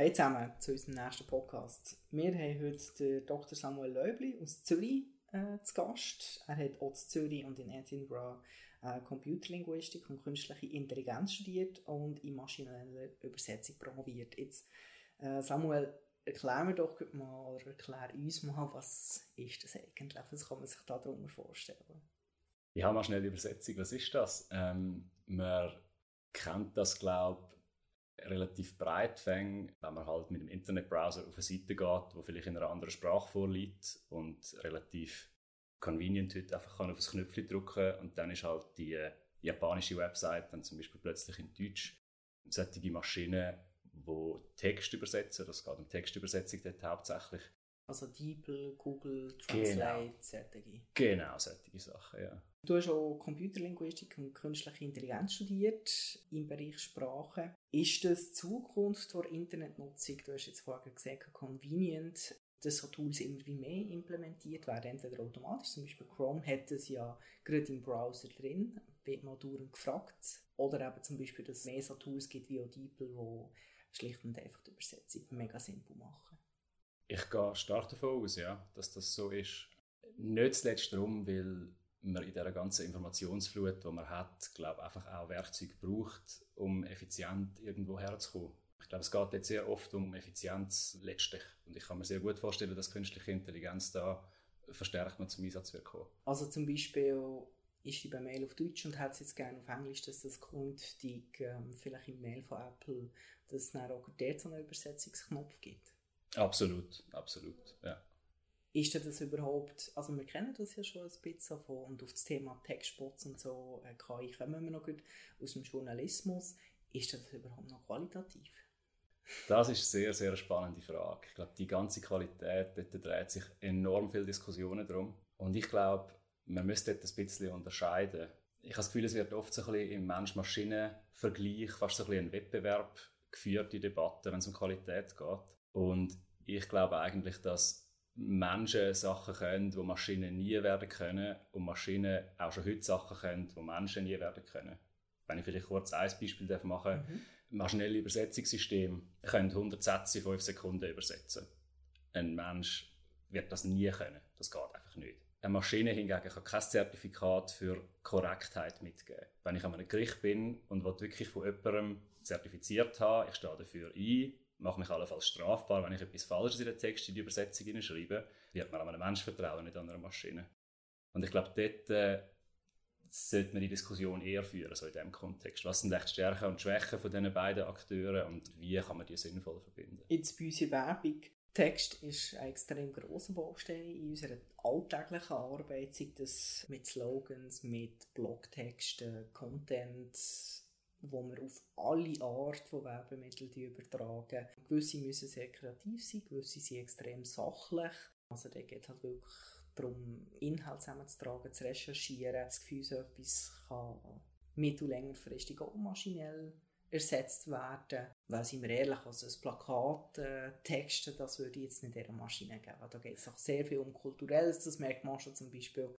Hey zusammen zu unserem nächsten Podcast. Wir haben heute den Dr. Samuel Löbli aus Zürich äh, zu Gast. Er hat auch in Zürich und in Edinburgh äh, Computerlinguistik und künstliche Intelligenz studiert und in maschinelle Übersetzung promoviert. Jetzt, äh, Samuel, erklär mir doch mal, oder erklär uns mal, was ist das eigentlich? Was kann man sich darunter vorstellen? Ja, mal schnell Übersetzung. Was ist das? Ähm, man kennt das, glaube ich, relativ breit fängt, wenn man halt mit dem Internetbrowser auf eine Seite geht, wo vielleicht in einer anderen Sprache vorliegt und relativ convenient heute einfach kann auf ein Knöpfchen drücken und dann ist halt die äh, japanische Website dann zum Beispiel plötzlich in Deutsch. Solche Maschinen, die Text übersetzen, das geht um Textübersetzung dort hauptsächlich. Also DeepL, Google, Translate, genau. solche. Genau, solche Sachen, ja. Du hast auch Computerlinguistik und künstliche Intelligenz studiert im Bereich Sprache. Ist das die Zukunft der Internetnutzung? Du hast jetzt vorher gesagt, convenient, dass so Tools immer wie mehr implementiert werden, entweder automatisch, zum Beispiel Chrome hat es ja gerade im Browser drin, wird mal dauernd gefragt, oder eben zum Beispiel, dass es mehr so Tools gibt wie DeepL, die schlicht und einfach die Übersetzung mega simpel machen. Ich gehe stark davon aus, ja, dass das so ist. Nicht zuletzt darum, weil man in dieser ganzen Informationsflut, die man hat, glaube einfach auch Werkzeuge braucht, um effizient irgendwo herzukommen. Ich glaube, es geht jetzt sehr oft um Effizienz letztlich. Und ich kann mir sehr gut vorstellen, dass künstliche Intelligenz da verstärkt noch zum Einsatz wird kommen. Also zum Beispiel ist die bei Mail auf Deutsch und hat es jetzt gerne auf Englisch, dass das künftig ähm, vielleicht im Mail von Apple, dass es dann auch dort so einen Übersetzungsknopf gibt. Absolut, absolut, ja. Ist das überhaupt, also wir kennen das ja schon ein bisschen davon und auf das Thema Textbots und so, äh, KI kommen wir noch gut aus dem Journalismus. Ist das überhaupt noch qualitativ? Das ist eine sehr, sehr spannende Frage. Ich glaube, die ganze Qualität, dort dreht sich enorm viele Diskussionen drum. Und ich glaube, man müsste dort ein bisschen unterscheiden. Ich habe das Gefühl, es wird oft so ein bisschen im Mensch-Maschinen-Vergleich fast so ein bisschen ein Wettbewerb geführt, die Debatte, wenn es um Qualität geht. Und ich glaube eigentlich, dass Menschen Sachen können, die Maschinen nie werden können und Maschinen auch schon heute Sachen können, die Menschen nie werden können. Wenn ich vielleicht kurz ein Beispiel machen darf. Mhm. Maschinelle Übersetzungssysteme können 100 Sätze in 5 Sekunden übersetzen. Ein Mensch wird das nie können. Das geht einfach nicht. Eine Maschine hingegen kann kein Zertifikat für Korrektheit mitgeben. Wenn ich an einem Gericht bin und wirklich von jemandem zertifiziert habe, ich stehe dafür ein, mache mich allenfalls strafbar, wenn ich etwas Falsches in den Text in die Übersetzung schreibe, wird man an einem Menschen vertrauen, nicht an einer Maschine. Und ich glaube, dort äh, sollte man die Diskussion eher führen, so in diesem Kontext. Was sind echt Stärken und Schwächen von diesen beiden Akteuren und wie kann man die sinnvoll verbinden? Jetzt bei unserer Werbung Text ist ein extrem grosser Baustein in unserer alltäglichen Arbeit, sei das mit Slogans, mit Blogtexten, Content, wo wir auf alle Art von Werbemitteln übertragen. Gewisse müssen sehr kreativ sein, gewisse sind extrem sachlich. Also da geht halt wirklich darum, Inhalt zusammenzutragen, zu recherchieren. Das Gefühl, so etwas kann mittel- und längerfristig auch maschinell ersetzt werden. Weil, sind wir ehrlich, also ein Plakat äh, texten, das würde ich jetzt nicht dieser Maschine geben. Da geht es auch sehr viel um Kulturelles. Das merkt man schon zum Beispiel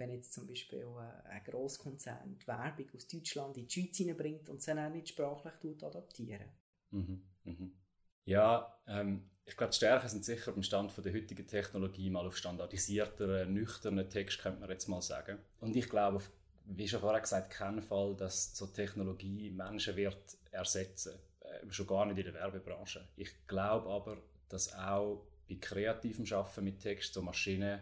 wenn jetzt zum Beispiel äh, ein Grosskonzern die Werbung aus Deutschland in die Schweiz hineinbringt und sie dann nicht sprachlich adaptieren. Mhm, mhm. Ja, ähm, ich glaube, die Stärken sind sicher beim Stand von der heutigen Technologie mal auf standardisierteren, nüchternen Text, könnte man jetzt mal sagen. Und ich glaube, wie schon vorher gesagt, keinen Fall, dass so Technologie Menschen wird ersetzen. Äh, schon gar nicht in der Werbebranche. Ich glaube aber, dass auch bei kreativem Schaffen mit Text so Maschinen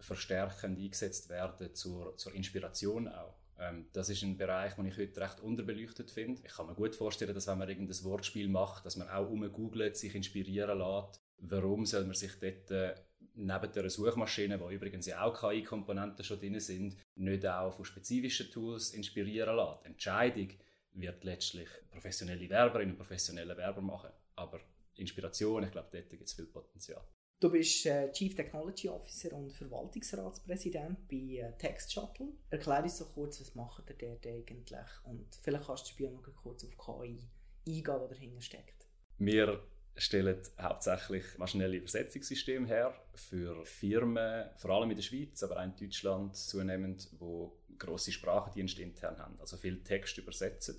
verstärkend eingesetzt werden zur, zur Inspiration auch. Ähm, das ist ein Bereich, den ich heute recht unterbeleuchtet finde. Ich kann mir gut vorstellen, dass wenn man irgendein Wortspiel macht, dass man auch umgoogelt, sich inspirieren lässt. Warum soll man sich dort äh, neben der Suchmaschine, wo übrigens ja auch KI-Komponenten schon drin sind, nicht auch von spezifischen Tools inspirieren lassen? Entscheidung wird letztlich professionelle Werberinnen und professionelle Werber machen. Aber Inspiration, ich glaube, dort gibt es viel Potenzial. Du bist äh, Chief Technology Officer und Verwaltungsratspräsident bei äh, Text Shuttle. Erklär uns so kurz, was macht ihr dort eigentlich? Und vielleicht kannst du Spiel noch kurz auf KI eingehen, was dahinter steckt. Wir stellen hauptsächlich maschinelle Übersetzungssysteme her für Firmen, vor allem in der Schweiz, aber auch in Deutschland zunehmend, wo grosse Sprachendienste intern haben, also viel Text übersetzen.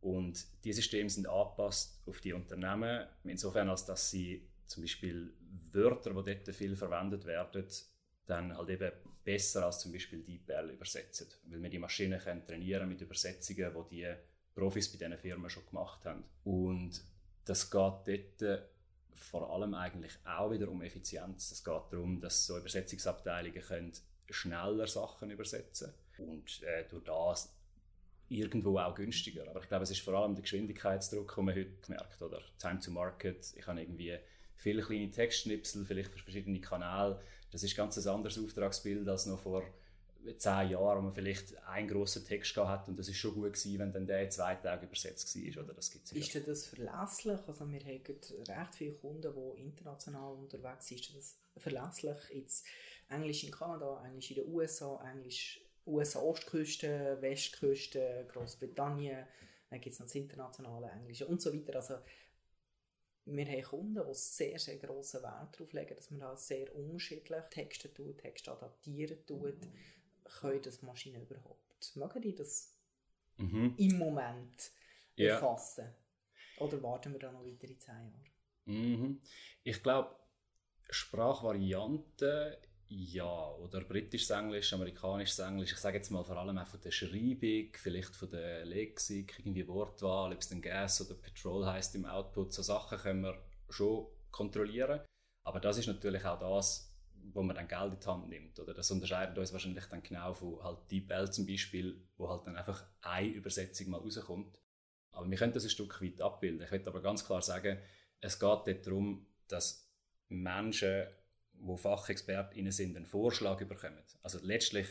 Und die Systeme sind angepasst auf die Unternehmen, insofern als dass sie zum Beispiel Wörter, die dort viel verwendet werden, dann halt eben besser als zum Beispiel DeepL übersetzen. Weil wir die Maschinen können trainieren mit Übersetzungen, die die Profis bei diesen Firmen schon gemacht haben. Und das geht dort vor allem eigentlich auch wieder um Effizienz. Es geht darum, dass so Übersetzungsabteilungen können schneller Sachen übersetzen und äh, durch das irgendwo auch günstiger. Aber ich glaube, es ist vor allem der Geschwindigkeitsdruck, den man heute merkt. Oder Time to Market. Ich habe irgendwie viele kleine Textschnipsel, vielleicht für verschiedene Kanäle. Das ist ganz ein anderes Auftragsbild als noch vor zehn Jahren, wo man vielleicht einen grossen Text gehabt hat und das ist schon gut gewesen, wenn dann der in zwei Tagen übersetzt war. Oder? Das gibt's ist das verlässlich? Also wir haben recht viele Kunden, die international unterwegs sind. Ist das verlässlich? Jetzt Englisch in Kanada, Englisch in den USA, Englisch USA-Ostküste, Westküste, Großbritannien, dann gibt es noch das internationale Englische und so weiter. Also wir haben Kunden, die sehr, sehr grossen Wert darauf legen, dass man da sehr unterschiedlich Texte tut, Texte adaptieren tut. Können das Maschinen überhaupt? Mögen die das mhm. im Moment ja. erfassen? Oder warten wir da noch weitere zehn Jahre? Mhm. Ich glaube, Sprachvarianten ja, oder britisches Englisch, amerikanisches Englisch. Ich sage jetzt mal vor allem auch von der Schreibung, vielleicht von der Lexik, irgendwie Wortwahl, ob es dann Gas oder Petrol heißt im Output. So Sachen können wir schon kontrollieren. Aber das ist natürlich auch das, wo man dann Geld in die Hand nimmt. Oder das unterscheidet uns wahrscheinlich dann genau von halt DeepL zum Beispiel, wo halt dann einfach eine Übersetzung mal rauskommt. Aber wir können das ein Stück weit abbilden. Ich möchte aber ganz klar sagen, es geht dort darum, dass Menschen wo FachexpertInnen sind, einen Vorschlag bekommen. Also letztlich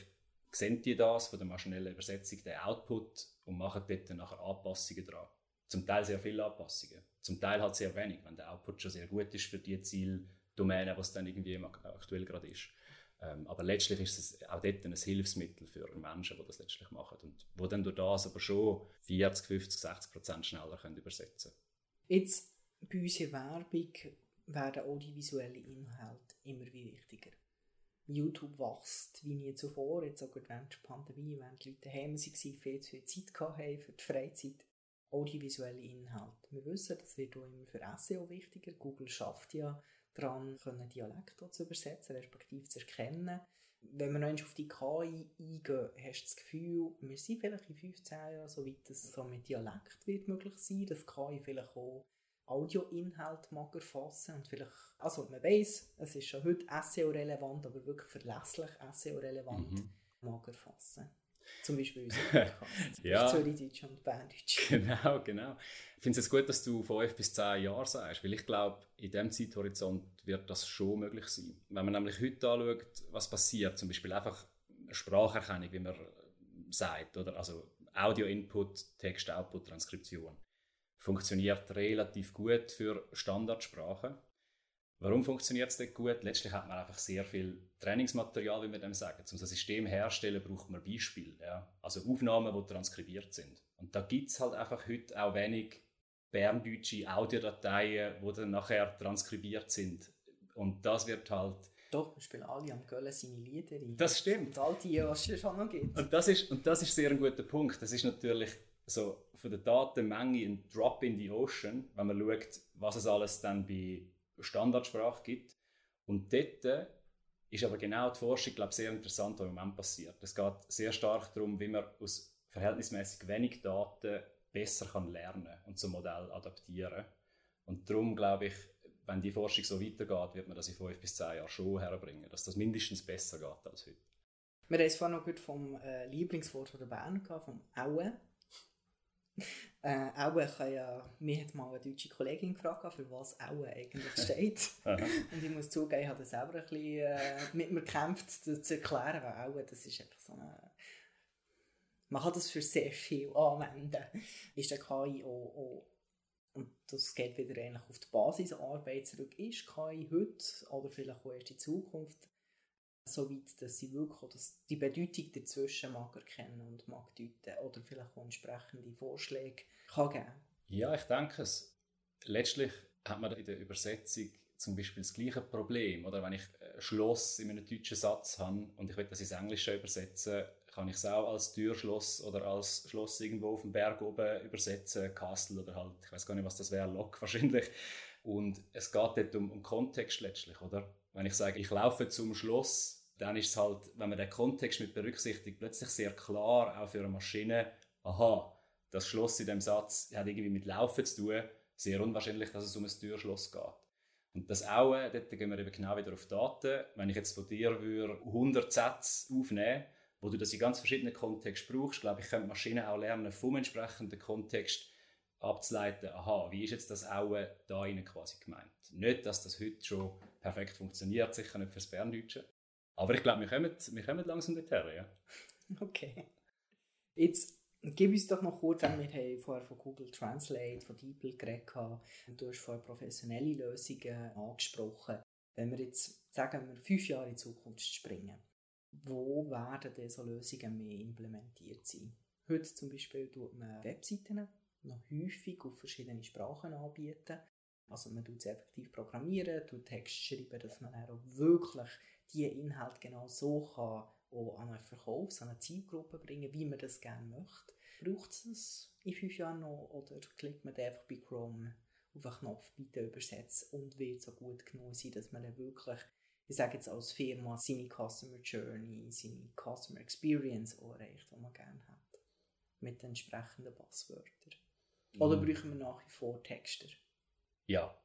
sehen die das von der maschinellen Übersetzung, den Output und machen dort nachher Anpassungen dran. Zum Teil sehr viele Anpassungen, zum Teil halt sehr wenig, wenn der Output schon sehr gut ist für die Zieldomäne, was dann irgendwie aktuell gerade ist. Ähm, aber letztlich ist es auch dort ein Hilfsmittel für Menschen, die das letztlich machen und die dann durch das aber schon 40, 50, 60 Prozent schneller können übersetzen können. Jetzt bei unserer Werbung werden audiovisuelle Inhalte immer wie wichtiger. YouTube wächst wie nie zuvor, jetzt sogar während der Pandemie, wenn die Leute daheim waren, viel zu viel Zeit hatten für die Freizeit. Audiovisuelle Inhalte. Wir wissen, das wird auch immer für SEO wichtiger. Google schafft ja daran, Dialekte zu übersetzen, respektive zu erkennen. Wenn wir noch auf die KI eingehen, hast du das Gefühl, wir sind vielleicht in 15 Jahren so weit, dass es so mit Dialekt wird möglich sein, dass KI vielleicht auch Audioinhalt mag erfassen und vielleicht, also man weiß, es ist schon heute SEO-relevant, aber wirklich verlässlich SEO-relevant mhm. mag erfassen. Zum Beispiel unser Podcast. ja. Zürichdeutsch und Berndeutsch. Genau, genau. Ich finde es gut, dass du fünf bis zehn Jahre sagst, weil ich glaube, in diesem Zeithorizont wird das schon möglich sein. Wenn man nämlich heute anschaut, was passiert, zum Beispiel einfach Spracherkennung, wie man sagt, oder also Audio-Input, Text-Output, Transkription funktioniert relativ gut für Standardsprachen. Warum funktioniert es nicht gut? Letztlich hat man einfach sehr viel Trainingsmaterial, wie wir dem sagen. Um das System herzustellen, braucht man Beispiele. Ja? Also Aufnahmen, die transkribiert sind. Und da gibt es halt einfach heute auch wenig berndeutsche Audiodateien, die dann nachher transkribiert sind. Und das wird halt... Doch, wir spielen alle am Gölle seine Lieder rein. Das stimmt. Und all die, was es schon noch gibt. Und das, ist, und das ist sehr ein guter Punkt. Das ist natürlich so von der Datenmenge ein Drop in the Ocean, wenn man schaut, was es alles dann bei Standardsprache gibt. Und dort ist aber genau die Forschung, glaube ich, sehr interessant, was im Moment passiert. Es geht sehr stark darum, wie man aus verhältnismäßig wenig Daten besser kann lernen und zum Modell adaptieren. Und darum glaube ich, wenn die Forschung so weitergeht, wird man das in fünf bis zehn Jahren schon herbringen, dass das mindestens besser geht als heute. Wir haben es vorhin noch gut vom äh, Lieblingswort der Bern vom Aue. Äh, Aue kann ja, mir hat mal eine deutsche Kollegin gefragt, für was Aue eigentlich steht. und ich muss zugeben, ich habe selber ein bisschen äh, mit mir gekämpft, das zu erklären, weil Aue, das ist einfach so eine... Man kann das für sehr viel anwenden. Ist der KI auch, auch und das geht wieder eigentlich auf die Basisarbeit zurück. Ist KI heute oder vielleicht auch erst in Zukunft so weit, dass sie wirklich dass die Bedeutung dazwischen mag erkennen und mag deuten oder vielleicht auch entsprechende Vorschläge kann geben Ja, ich denke es. Letztlich hat man in der Übersetzung zum Beispiel das gleiche Problem. Oder wenn ich Schloss in einem deutschen Satz habe und ich will das ins Englische übersetzen, kann ich es auch als Türschloss oder als Schloss irgendwo auf dem Berg oben übersetzen, Castle oder halt, ich weiß gar nicht, was das wäre, Lok wahrscheinlich. Und es geht dort um, um Kontext letztlich, oder? Wenn ich sage, ich laufe zum Schloss, dann ist es halt, wenn man den Kontext mit berücksichtigt, plötzlich sehr klar, auch für eine Maschine, aha, das Schloss in dem Satz hat irgendwie mit Laufen zu tun, sehr unwahrscheinlich, dass es um ein Türschloss geht. Und das auch, dort gehen wir eben genau wieder auf Daten. Wenn ich jetzt von dir würde 100 Sätze aufnehmen wo du das in ganz verschiedenen Kontexten brauchst, glaube ich, können Maschinen auch lernen, vom entsprechenden Kontext abzuleiten, aha, wie ist jetzt das auch da innen quasi gemeint. Nicht, dass das heute schon perfekt funktioniert, sicher nicht fürs Berndeutsche. Aber ich glaube, wir kommen, wir kommen langsam dorthin, ja. Okay. Jetzt Gib uns doch noch kurz wir haben vorher von Google Translate, von DeepL geredet und du hast vorher professionelle Lösungen angesprochen. Wenn wir jetzt, sagen wir, fünf Jahre in Zukunft springen, wo werden diese Lösungen mehr implementiert sein? Heute zum Beispiel tut man Webseiten noch häufig auf verschiedene Sprachen anbieten. Also man tut es effektiv programmieren, tut Text schreiben, dass man auch wirklich die Inhalte genau so kann auch an einen Verkaufs-, an eine Zielgruppe bringen, wie man das gerne möchte. Braucht es das in fünf Jahren noch oder klickt man einfach bei Chrome auf einen Knopf «Bitte übersetzen» und wird so gut genug sein, dass man dann wirklich, ich sage jetzt als Firma, seine Customer Journey, seine Customer Experience auch erreicht, die man gerne hat. Mit den entsprechenden Passwörtern. Oder mhm. brauchen wir nach wie vor Texter? Ja,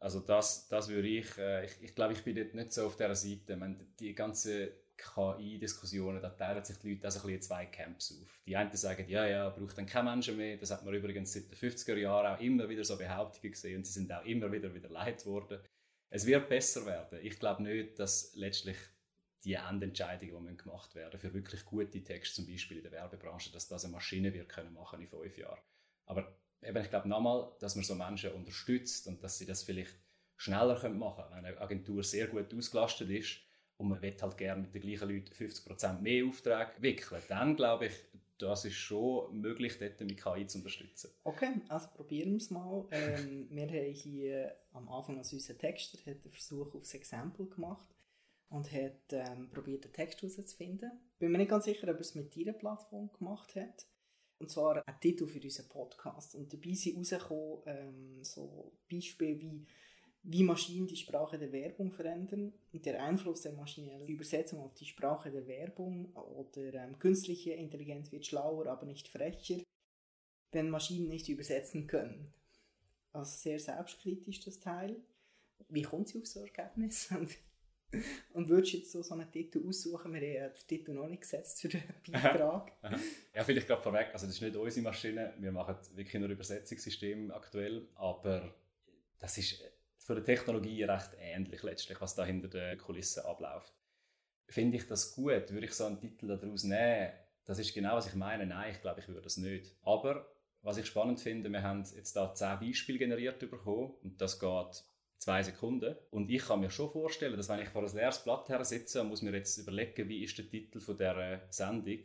also das, das würde ich, äh, ich, ich glaube, ich bin dort nicht so auf dieser Seite. Man, die ganze KI-Diskussionen, da teilen sich die Leute also ein in zwei Camps auf. Die einen sagen, ja, ja, braucht dann kein Menschen mehr. Das hat man übrigens seit den 50er Jahren auch immer wieder so Behauptungen gesehen und sie sind auch immer wieder wieder leid worden. Es wird besser werden. Ich glaube nicht, dass letztlich die Endentscheidungen, die gemacht werden für wirklich gute Texte, zum Beispiel in der Werbebranche, dass das eine Maschine wird können machen in fünf Jahren. Aber eben, ich glaube nochmal, dass man so Menschen unterstützt und dass sie das vielleicht schneller machen können. Wenn eine Agentur sehr gut ausgelastet ist, und man will halt gerne mit den gleichen Leuten 50% mehr Aufträge wickeln, dann glaube ich, das ist schon möglich, dort mit KI zu unterstützen. Okay, also probieren wir es mal. Ähm, wir haben hier am Anfang als unser Texter einen Versuch aufs Exempel gemacht und hat ähm, probiert, den Text herauszufinden. Bin mir nicht ganz sicher, ob er es mit dieser Plattform gemacht hat. Und zwar ein Titel für unseren Podcast. Und dabei sind rausgekommen ähm, so Beispiele wie wie Maschinen die Sprache der Werbung verändern, der Einfluss der maschinellen Übersetzung auf die Sprache der Werbung oder ähm, künstliche Intelligenz wird schlauer, aber nicht frecher, wenn Maschinen nicht übersetzen können. Also sehr selbstkritisch das Teil. Wie kommt sie auf so Ergebnis? Und würdest du jetzt so, so einen Titel aussuchen? Wir haben den Titel noch nicht gesetzt für den Beitrag. ja, vielleicht gerade vorweg, also das ist nicht unsere Maschine, wir machen wirklich nur Übersetzungssystem aktuell, aber das ist von der Technologie recht ähnlich letztlich, was da hinter den Kulissen abläuft. Finde ich das gut? Würde ich so einen Titel daraus nehmen? Das ist genau, was ich meine. Nein, ich glaube, ich würde das nicht. Aber was ich spannend finde, wir haben jetzt da zehn Beispiele generiert bekommen und das geht zwei Sekunden. Und ich kann mir schon vorstellen, dass wenn ich vor einem leeres Blatt her sitze und muss mir jetzt überlegen, wie ist der Titel von dieser Sendung,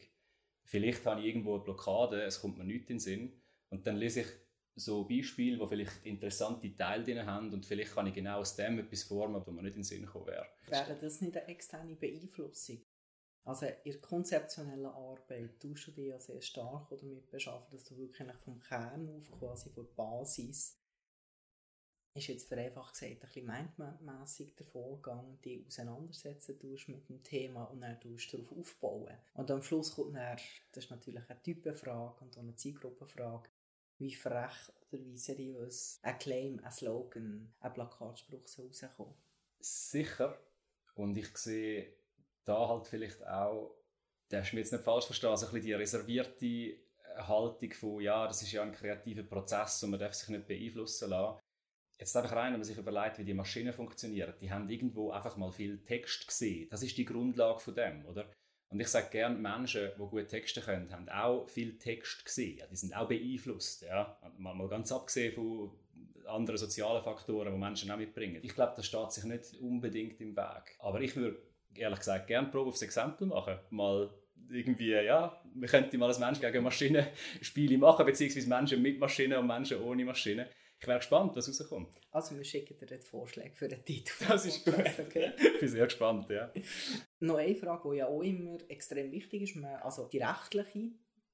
vielleicht habe ich irgendwo eine Blockade, es kommt mir nichts in den Sinn und dann lese ich so Beispiele, die vielleicht interessante Teile drin haben und vielleicht kann ich genau aus dem etwas formen, wo man nicht in den Sinn gekommen wäre. Wäre das nicht eine externe Beeinflussung? Also in der konzeptionellen Arbeit tust du dich ja sehr stark damit beschaffen, dass du wirklich vom Kern auf, quasi von der Basis, ist jetzt vereinfacht gesagt ein bisschen mindmässig der Vorgang, die auseinandersetzen tust mit dem Thema und dann tust du darauf aufbauen. Und am Schluss kommt dann, das ist natürlich eine Typenfrage und eine Zielgruppenfrage, wie frech oder wie seriös ein Claim, ein Slogan, ein Plakatspruch so rauskommen. Sicher. Und ich sehe da halt vielleicht auch, das ist mir jetzt nicht falsch verstanden, also ein bisschen die reservierte Haltung von, ja, das ist ja ein kreativer Prozess und man darf sich nicht beeinflussen lassen. Jetzt einfach rein, wenn man sich überlegt, wie die Maschinen funktionieren. Die haben irgendwo einfach mal viel Text gesehen. Das ist die Grundlage von dem, oder? Und ich sage gerne, Menschen, die gut Texte können, haben auch viel Text gesehen. Die sind auch beeinflusst. Ja? Mal, mal ganz abgesehen von anderen sozialen Faktoren, die Menschen auch mitbringen. Ich glaube, das steht sich nicht unbedingt im Weg. Aber ich würde ehrlich gesagt gerne Probe aufs Exempel machen. Mal irgendwie, ja, wir könnten mal als Mensch gegen Maschinen Spiele machen, beziehungsweise Menschen mit Maschinen und Menschen ohne Maschinen. Ich wäre gespannt, was rauskommt. Also wir schicken dir jetzt Vorschläge für den Titel. Das ist gut. Okay. ich bin sehr gespannt, ja. Noch eine Frage, die ja auch immer extrem wichtig ist, also die rechtliche.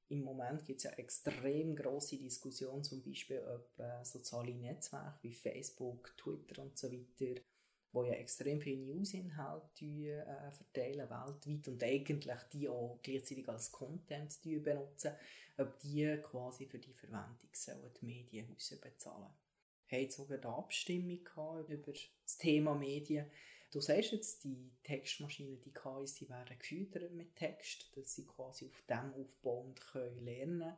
Im Moment gibt es ja extrem große Diskussionen, zum Beispiel über soziale Netzwerke wie Facebook, Twitter und so weiter, wo ja extrem viele News-Inhalte äh, verteilen weltweit und eigentlich die auch gleichzeitig als Content benutzen, ob die quasi für die Verwendung sollen die Medienhäuser bezahlen. Wir hatten sogar eine Abstimmung über das Thema Medien Du sagst jetzt, die Textmaschinen, die KIs, die werden gefüttert mit Text, dass sie quasi auf dem aufbauend können lernen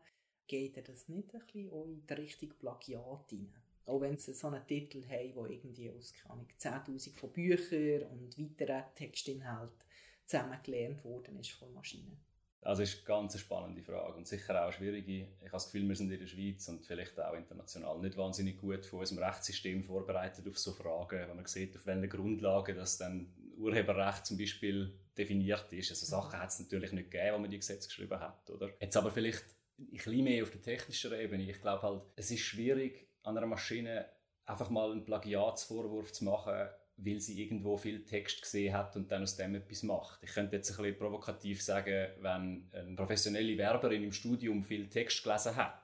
Geht dir das nicht ein bisschen auch in die Richtung Plagiat rein? Auch wenn sie so einen Titel haben, der irgendwie aus 10'000 von Büchern und weiteren Textinhalten zusammengelernt worden ist von Maschinen. Also ist eine ganz spannende Frage und sicher auch eine schwierige. Ich habe das Gefühl, wir sind in der Schweiz und vielleicht auch international nicht wahnsinnig gut von unserem Rechtssystem vorbereitet auf so Fragen, wenn man sieht, auf welchen Grundlagen das dann Urheberrecht zum Beispiel definiert ist. Also Sachen hat es natürlich nicht gegeben, wo man die Gesetze geschrieben hat, oder? Jetzt aber vielleicht ein bisschen mehr auf der technischen Ebene. Ich glaube halt, es ist schwierig, an einer Maschine einfach mal einen Plagiatsvorwurf zu machen, weil sie irgendwo viel Text gesehen hat und dann aus dem etwas macht. Ich könnte jetzt ein bisschen provokativ sagen, wenn eine professionelle Werberin im Studium viel Text gelesen hat,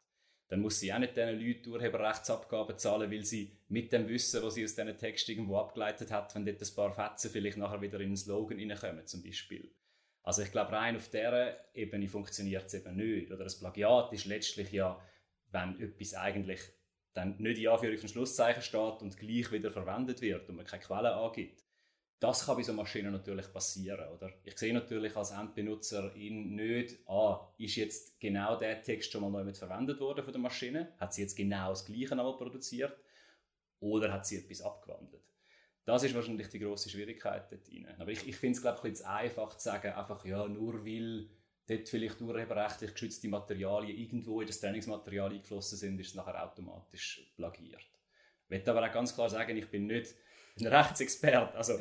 dann muss sie auch nicht diesen Leuten Urheberrechtsabgaben zahlen, weil sie mit dem Wissen, was sie aus diesen Text irgendwo abgeleitet hat, wenn dort ein paar Fetzen vielleicht nachher wieder in einen Slogan reinkommen, zum Beispiel. Also ich glaube, rein auf dieser Ebene funktioniert es eben nicht. Oder das Plagiat ist letztlich ja, wenn etwas eigentlich dann nicht in Anführungs- und Schlusszeichen steht und gleich wieder verwendet wird und man keine Quelle angibt. Das kann bei so Maschinen natürlich passieren, oder? Ich sehe natürlich als Endbenutzer ihn nicht, ah, ist jetzt genau der Text schon mal neu mit verwendet worden von der Maschine? Hat sie jetzt genau das Gleiche einmal produziert? Oder hat sie etwas abgewandelt? Das ist wahrscheinlich die große Schwierigkeit dort rein. Aber ich, ich finde es, glaube ich, ein bisschen einfach zu sagen, einfach, ja, nur weil dort vielleicht urheberrechtlich geschützte Materialien irgendwo in das Trainingsmaterial eingeflossen sind, ist es nachher automatisch plagiert. Ich möchte aber auch ganz klar sagen, ich bin nicht ein Rechtsexperte. Also,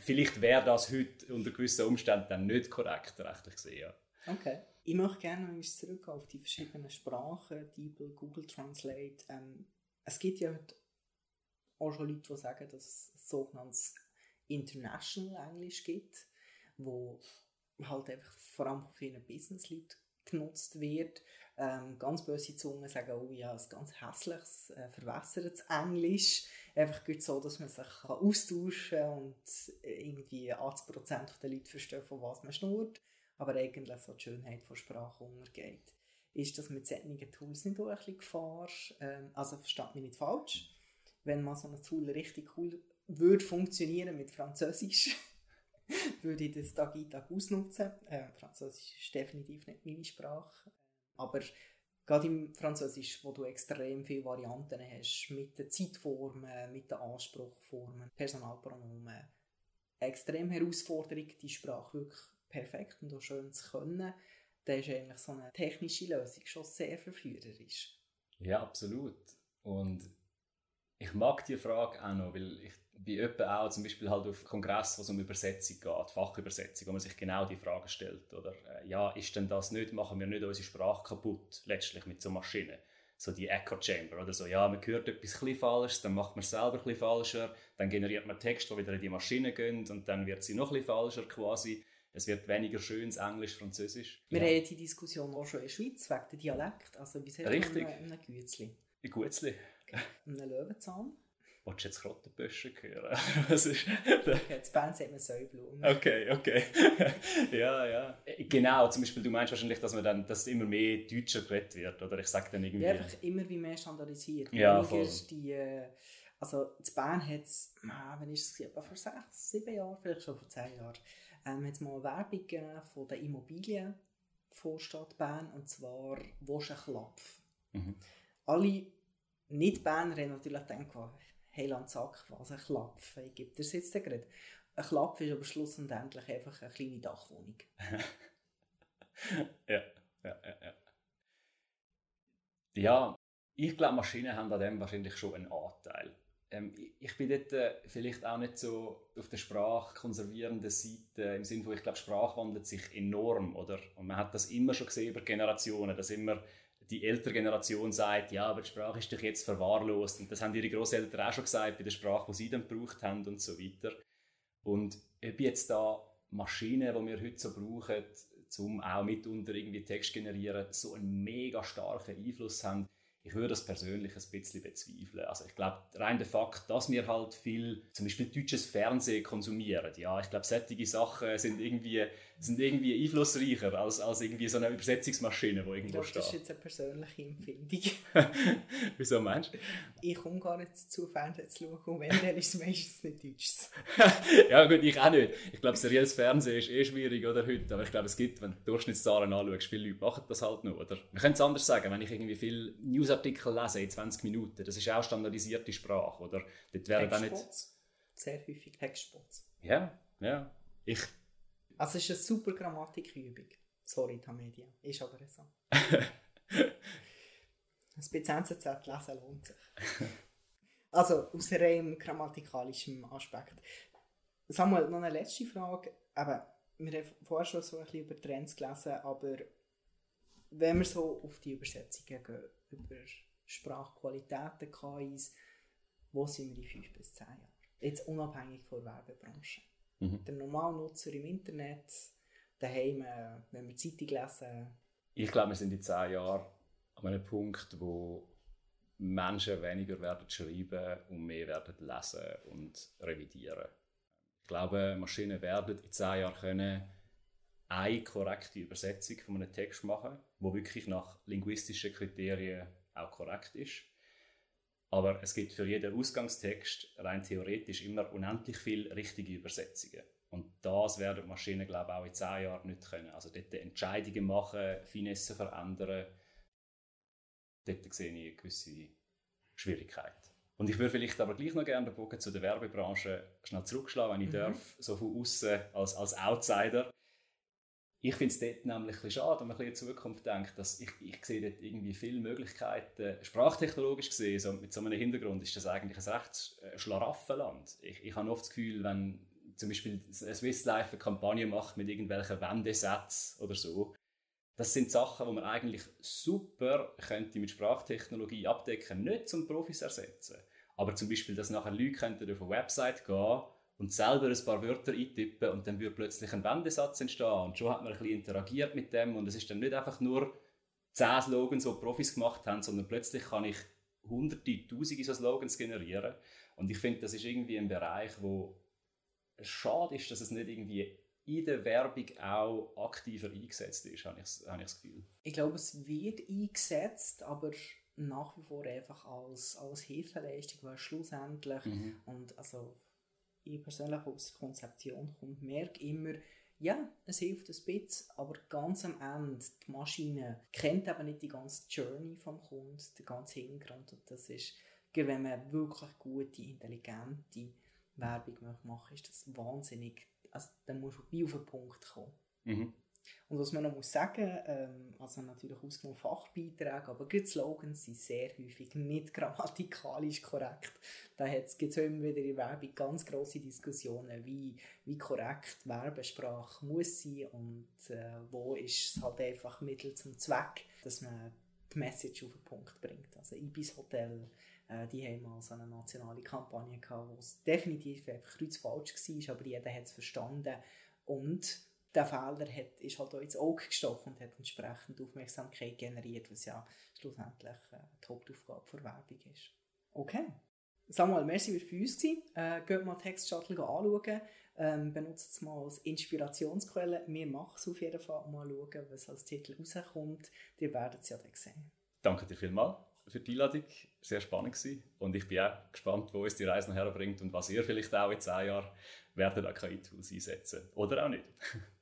vielleicht wäre das heute unter gewissen Umständen dann nicht korrekt, rechtlich gesehen. Ja. Okay. Ich möchte gerne noch zurück auf die verschiedenen Sprachen, DeepL, Google Translate. Ähm, es gibt ja heute auch schon Leute, die sagen, dass es sogenanntes International Englisch gibt, wo halt einfach vor allem von vielen Businessleuten genutzt wird. Ähm, ganz böse Zungen sagen, oh ja, ein ganz hässliches, äh, verwässertes Englisch. Einfach gut so, dass man sich kann austauschen kann und irgendwie 80% der Leute verstehen, von was man schnurrt, aber eigentlich so die Schönheit von Sprache untergeht. Ist das mit solchen Tools nicht auch ein Gefahr? Ähm, also versteht mich nicht falsch. Wenn man so ein Tool richtig cool würde funktionieren mit Französisch, würde ich das Tag ein Tag ausnutzen. Äh, Französisch ist definitiv nicht meine Sprache. Aber gerade im Französisch, wo du extrem viele Varianten hast, mit den Zeitformen, mit den Anspruchformen, Personalpronomen, extrem Herausforderung, die Sprache wirklich perfekt und auch schön zu können, dann ist eigentlich so eine technische Lösung schon sehr verführerisch. Ja, absolut. Und ich mag die Frage auch noch, weil ich wie etwa auch zum Beispiel halt auf Kongress, wo es um Übersetzung geht, Fachübersetzung, wo man sich genau die Frage stellt, oder äh, ja, ist denn das nicht, machen wir nicht unsere Sprache kaputt, letztlich mit so Maschinen, so die Echo Chamber oder so, ja, man hört etwas ein falsch, dann macht man es selber ein falscher, dann generiert man Texte, die wieder in die Maschine gehen und dann wird sie noch ein falscher quasi. Es wird weniger schönes Englisch, Französisch. Wir ja. haben die Diskussion auch schon in der Schweiz wegen der Dialekt. Also, wie sagt Richtig. man einem Gützli? Ein Gützli. Einem Löwenzahn. Willst du jetzt Krottenböschen hören? Was ist okay, zu Bern sagt man Säublumen. Okay, okay. ja, ja. Genau, zum Beispiel, du meinst wahrscheinlich, dass, man dann, dass immer mehr Deutscher geredet wird, oder? Ich sage dann irgendwie... Ja, einfach immer wie mehr standardisiert. Ja, voll. Die, äh, also in Bern hat es, ah, wann ist es, etwa vor sechs, sieben Jahren, vielleicht schon vor zehn Jahren, ähm, hat es mal eine Werbung gegeben von der Immobilien von Stadt Bern, und zwar «Wosch ein Klapf». Mhm. Alle Nicht-Berner haben natürlich gedacht, Heiland Sack, was ein Klapf. Ich gebe dir das jetzt gerade. Ein Klapf ist aber schlussendlich einfach eine kleine Dachwohnung. ja, ja, ja, ja. Ja, ich glaube, Maschinen haben an dem wahrscheinlich schon einen Anteil. Ähm, ich bin dort äh, vielleicht auch nicht so auf der sprachkonservierenden Seite, im Sinne von, ich glaube, Sprache wandelt sich enorm, oder? Und man hat das immer schon gesehen über Generationen, dass immer die ältere Generation sagt, ja, aber die Sprache ist doch jetzt verwahrlost. Und das haben ihre Großeltern auch schon gesagt bei der Sprache, die sie dann gebraucht haben und so weiter. Und ob jetzt da Maschinen, die wir heute so brauchen, um auch mitunter irgendwie Text generieren, so einen mega starken Einfluss haben ich würde das persönlich ein bisschen bezweifeln. Also ich glaube, rein der Fakt, dass wir halt viel, zum Beispiel deutsches Fernsehen konsumieren, ja, ich glaube, solche Sachen sind irgendwie, sind irgendwie einflussreicher als, als irgendwie so eine Übersetzungsmaschine, die irgendwo steht. Das ist jetzt eine persönliche Empfindung. Wieso meinst du? Ich komme gar nicht zu Fernsehen zu schauen und wenn, dann ist es meistens nicht deutsch. ja gut, ich auch nicht. Ich glaube, serielles Fernsehen ist eh schwierig oder heute, aber ich glaube, es gibt, wenn du Durchschnittszahlen anschaust, viele Leute machen das halt nur, oder? Wir können es anders sagen, wenn ich irgendwie viel News Newsartikel lesen in 20 Minuten. Das ist auch standardisierte Sprache, oder? Dort wäre dann nicht... Sehr häufig Textspots. Ja, ja. Ich... Also es ist eine super Grammatikübung. Sorry, Tamedia. Ist aber so. das bei NZZ lesen lohnt sich. Also aus rein grammatikalischem Aspekt. Samuel, noch eine letzte Frage. Eben, wir haben vorher schon so ein bisschen über Trends gelesen, aber wenn wir so auf die Übersetzungen gehen, über Sprachqualitäten, KIs, wo sind wir in fünf bis zehn Jahren? Jetzt unabhängig von der Werbebranche. Mhm. Der Normalnutzer im Internet, daheim, äh, wenn wir Zeitung lesen. Ich glaube, wir sind in zehn Jahren an einem Punkt, wo Menschen weniger werden schreiben und mehr werden lesen und revidieren. Ich glaube, Maschinen werden in zehn Jahren können eine korrekte Übersetzung von einem Text machen, wo wirklich nach linguistischen Kriterien auch korrekt ist. Aber es gibt für jeden Ausgangstext rein theoretisch immer unendlich viele richtige Übersetzungen. Und das werden Maschinen, glaube ich, auch in zehn Jahren nicht können. Also dort Entscheidungen machen, Finesse verändern, dort sehe ich eine gewisse Schwierigkeit. Und ich würde vielleicht aber gleich noch gerne den Bogen zu der Werbebranche schnell zurückschlagen, wenn ich mhm. darf, so von außen als, als Outsider. Ich finde es dort nämlich ein schade, wenn man in die Zukunft denkt, dass ich, ich sehe dort irgendwie viele Möglichkeiten, sprachtechnologisch gesehen, so mit so einem Hintergrund ist das eigentlich ein recht äh, Schlaraffenland. Ich, ich habe oft das Gefühl, wenn zum Beispiel Swiss Life eine Kampagne macht mit irgendwelchen Wendesätzen oder so, das sind Sachen, die man eigentlich super könnte mit Sprachtechnologie abdecken, nicht zum Profis ersetzen. Aber zum Beispiel, dass nachher Leute könnten auf eine Website gehen und selber ein paar Wörter eintippen und dann würde plötzlich ein Wendesatz entstehen und schon hat man ein bisschen interagiert mit dem und es ist dann nicht einfach nur zehn Slogans, die Profis gemacht haben, sondern plötzlich kann ich hunderte, tausende so Slogans generieren und ich finde, das ist irgendwie ein Bereich, wo schade ist, dass es nicht irgendwie in der Werbung auch aktiver eingesetzt ist, habe ich, habe ich das Gefühl. Ich glaube, es wird eingesetzt, aber nach wie vor einfach als, als Hilfeleistung, weil schlussendlich mhm. und also ich persönlich aus der Konzeption kommt, merke immer, ja, es hilft ein bisschen, aber ganz am Ende, die Maschine kennt eben nicht die ganze Journey vom Kunden, den ganzen Hintergrund und das ist, wenn man wirklich gute, intelligente Werbung machen ist das wahnsinnig, also dann musst du auf den Punkt kommen. Mhm. Und was man noch muss sagen, ähm, also natürlich ausgenommen Fachbeiträge, aber die Slogans sind sehr häufig nicht grammatikalisch korrekt. Da gibt es immer wieder in Werbung ganz grosse Diskussionen, wie, wie korrekt Werbesprache muss sein und äh, wo ist es halt einfach Mittel zum Zweck, dass man die Message auf den Punkt bringt. Also Ibis Hotel, äh, die haben mal so eine nationale Kampagne gehabt, wo es definitiv einfach kreuzfalsch war, aber jeder hat es verstanden und der Fehler hat, ist halt auch ins Auge gestochen und hat entsprechend Aufmerksamkeit generiert, was ja schlussendlich äh, die Hauptaufgabe der Werbung ist. Okay. Samuel, merci, dass du bei uns gewesen. Äh, geht mal Text Shuttle anschauen. Ähm, benutzt es mal als Inspirationsquelle. Wir machen es auf jeden Fall. Mal schauen, was als Titel rauskommt. Ihr werdet es ja dann sehen. Danke dir vielmals für die Einladung. Sehr spannend gewesen. Und ich bin auch gespannt, wo es die Reise nachher bringt und was ihr vielleicht auch in zehn Jahren werdet an KI-Tools einsetzen. Oder auch nicht.